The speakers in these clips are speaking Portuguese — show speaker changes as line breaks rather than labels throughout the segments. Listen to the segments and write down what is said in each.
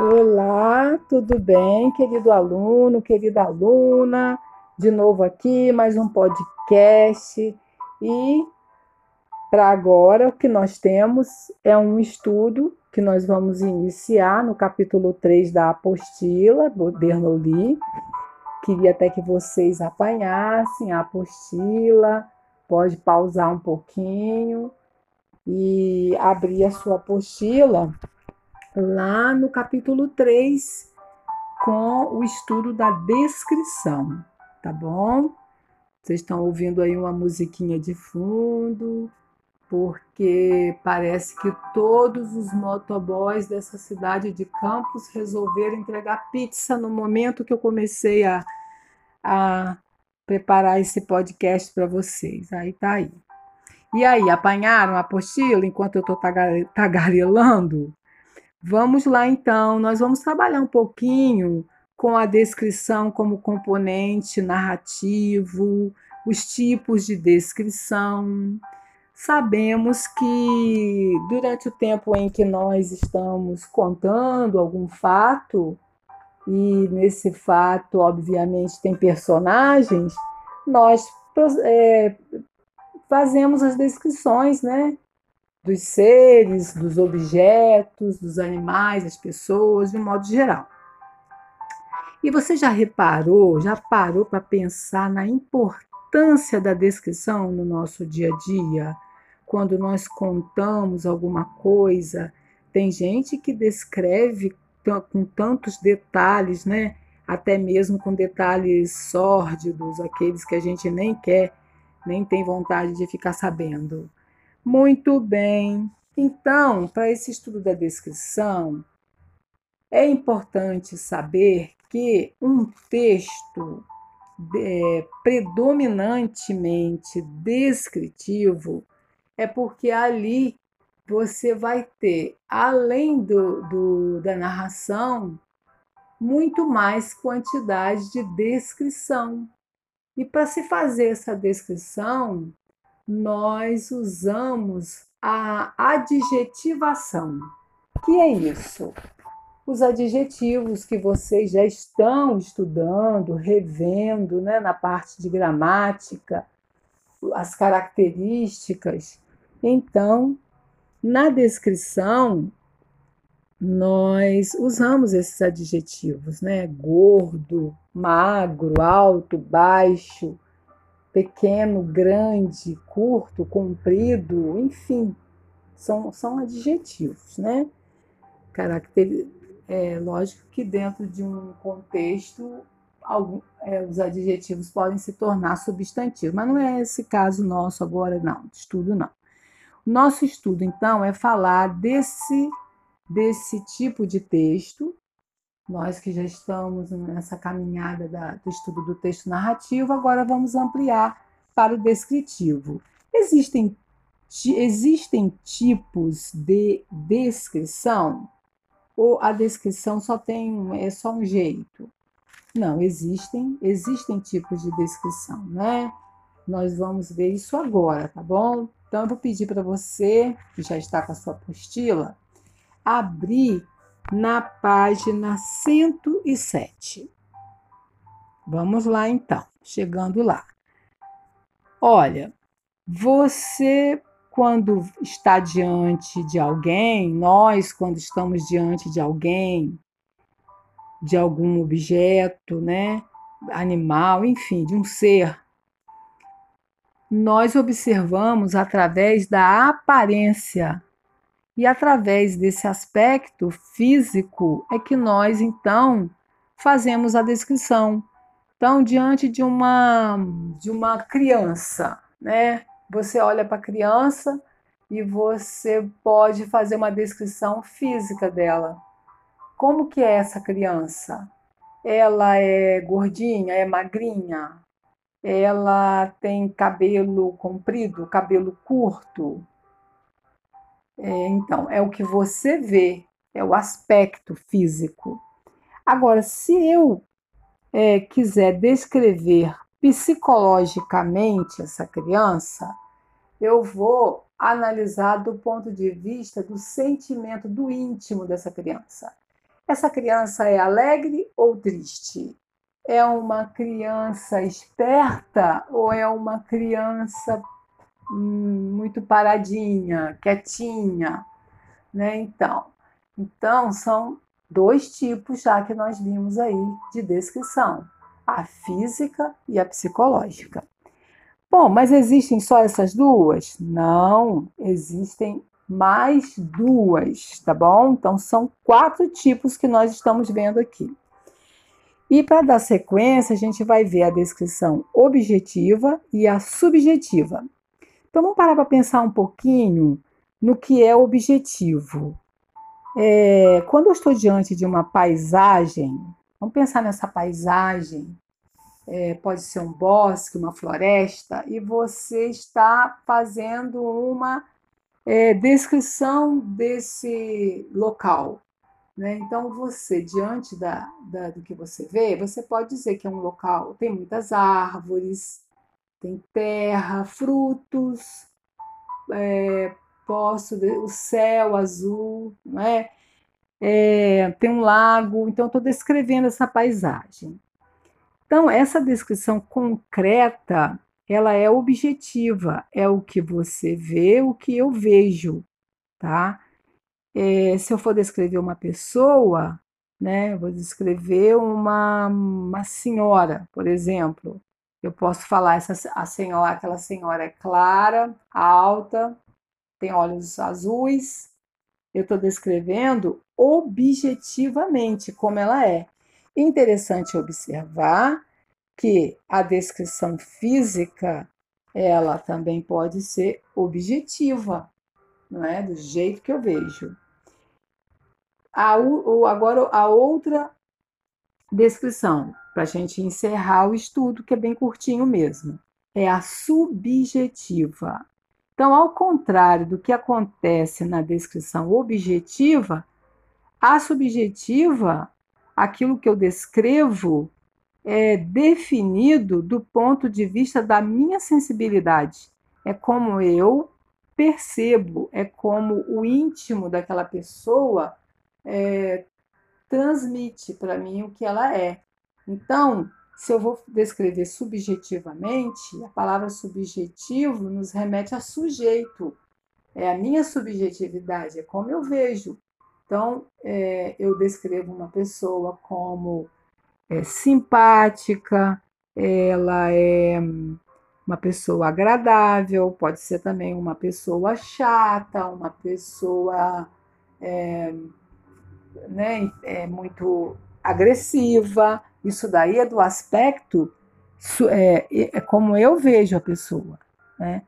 Olá, tudo bem, querido aluno, querida aluna? De novo aqui, mais um podcast. E para agora, o que nós temos é um estudo que nós vamos iniciar no capítulo 3 da apostila Bernoulli. Queria até que vocês apanhassem a apostila, pode pausar um pouquinho e abrir a sua apostila lá no capítulo 3, com o estudo da descrição, tá bom? Vocês estão ouvindo aí uma musiquinha de fundo, porque parece que todos os motoboys dessa cidade de Campos resolveram entregar pizza no momento que eu comecei a, a preparar esse podcast para vocês. Aí tá aí. E aí, apanharam a apostila enquanto eu estou tagarelando? Vamos lá então, nós vamos trabalhar um pouquinho com a descrição como componente narrativo, os tipos de descrição. Sabemos que durante o tempo em que nós estamos contando algum fato, e nesse fato, obviamente, tem personagens, nós é, fazemos as descrições, né? Dos seres, dos objetos, dos animais, das pessoas, de um modo geral. E você já reparou, já parou para pensar na importância da descrição no nosso dia a dia? Quando nós contamos alguma coisa, tem gente que descreve com tantos detalhes, né? Até mesmo com detalhes sórdidos, aqueles que a gente nem quer, nem tem vontade de ficar sabendo. Muito bem. Então, para esse estudo da descrição, é importante saber que um texto é, predominantemente descritivo é porque ali você vai ter, além do, do, da narração, muito mais quantidade de descrição. E para se fazer essa descrição, nós usamos a adjetivação. Que é isso? Os adjetivos que vocês já estão estudando, revendo, né, na parte de gramática, as características. Então, na descrição, nós usamos esses adjetivos, né? Gordo, magro, alto, baixo, pequeno, grande, curto, comprido, enfim, são, são adjetivos, né? Caracter, é lógico que dentro de um contexto algum, é, os adjetivos podem se tornar substantivos, mas não é esse caso nosso agora, não, estudo não. Nosso estudo, então, é falar desse, desse tipo de texto nós que já estamos nessa caminhada da, do estudo do texto narrativo, agora vamos ampliar para o descritivo. Existem, existem tipos de descrição? Ou a descrição só tem é só um jeito? Não, existem, existem tipos de descrição, né? Nós vamos ver isso agora, tá bom? Então, eu vou pedir para você, que já está com a sua apostila, abrir na página 107. Vamos lá então, chegando lá. Olha, você quando está diante de alguém, nós quando estamos diante de alguém, de algum objeto, né, animal, enfim, de um ser, nós observamos através da aparência e através desse aspecto físico é que nós então fazemos a descrição. Então, diante de uma de uma criança, né? Você olha para a criança e você pode fazer uma descrição física dela. Como que é essa criança? Ela é gordinha, é magrinha? Ela tem cabelo comprido, cabelo curto? É, então, é o que você vê, é o aspecto físico. Agora, se eu é, quiser descrever psicologicamente essa criança, eu vou analisar do ponto de vista do sentimento do íntimo dessa criança. Essa criança é alegre ou triste? É uma criança esperta ou é uma criança muito paradinha, quietinha, né? Então, então são dois tipos já que nós vimos aí de descrição, a física e a psicológica. Bom, mas existem só essas duas? Não, existem mais duas, tá bom? Então são quatro tipos que nós estamos vendo aqui. E para dar sequência, a gente vai ver a descrição objetiva e a subjetiva. Então vamos parar para pensar um pouquinho no que é objetivo. É, quando eu estou diante de uma paisagem, vamos pensar nessa paisagem, é, pode ser um bosque, uma floresta, e você está fazendo uma é, descrição desse local. Né? Então, você, diante da, da, do que você vê, você pode dizer que é um local, tem muitas árvores, tem terra, frutos, é, posso, o céu azul, né? É, tem um lago, então estou descrevendo essa paisagem. Então, essa descrição concreta ela é objetiva, é o que você vê, o que eu vejo, tá? É, se eu for descrever uma pessoa, né, vou descrever uma, uma senhora, por exemplo. Eu posso falar essa a senhora, aquela senhora é clara, alta, tem olhos azuis. Eu estou descrevendo objetivamente como ela é. Interessante observar que a descrição física ela também pode ser objetiva, não é? Do jeito que eu vejo. A, agora, a outra descrição, para a gente encerrar o estudo, que é bem curtinho mesmo, é a subjetiva. Então, ao contrário do que acontece na descrição objetiva, a subjetiva, aquilo que eu descrevo, é definido do ponto de vista da minha sensibilidade. É como eu percebo, é como o íntimo daquela pessoa é, transmite para mim o que ela é. Então, se eu vou descrever subjetivamente, a palavra subjetivo nos remete a sujeito. É a minha subjetividade, é como eu vejo. Então, é, eu descrevo uma pessoa como é simpática, ela é uma pessoa agradável, pode ser também uma pessoa chata, uma pessoa é, né, é muito agressiva. Isso daí é do aspecto é, é como eu vejo a pessoa. Né?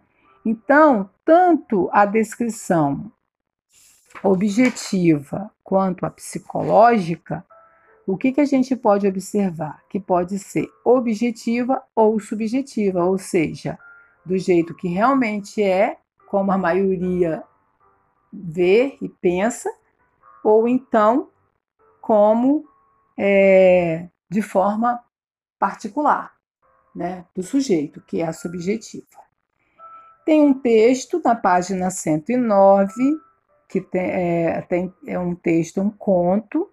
Então, tanto a descrição objetiva quanto a psicológica o que, que a gente pode observar? Que pode ser objetiva ou subjetiva, ou seja, do jeito que realmente é, como a maioria vê e pensa, ou então como é, de forma particular, né, do sujeito, que é a subjetiva. Tem um texto na página 109, que tem, é, tem, é um texto, um conto,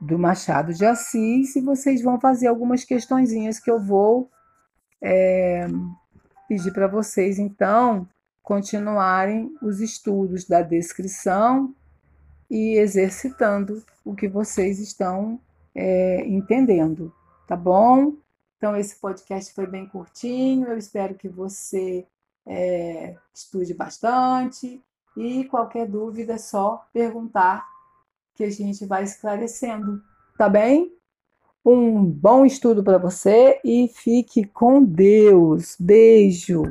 do Machado de Assis e vocês vão fazer algumas questõezinhas que eu vou é, pedir para vocês, então, continuarem os estudos da descrição e exercitando o que vocês estão é, entendendo, tá bom? Então, esse podcast foi bem curtinho, eu espero que você é, estude bastante e qualquer dúvida é só perguntar que a gente vai esclarecendo, tá bem? Um bom estudo para você e fique com Deus. Beijo!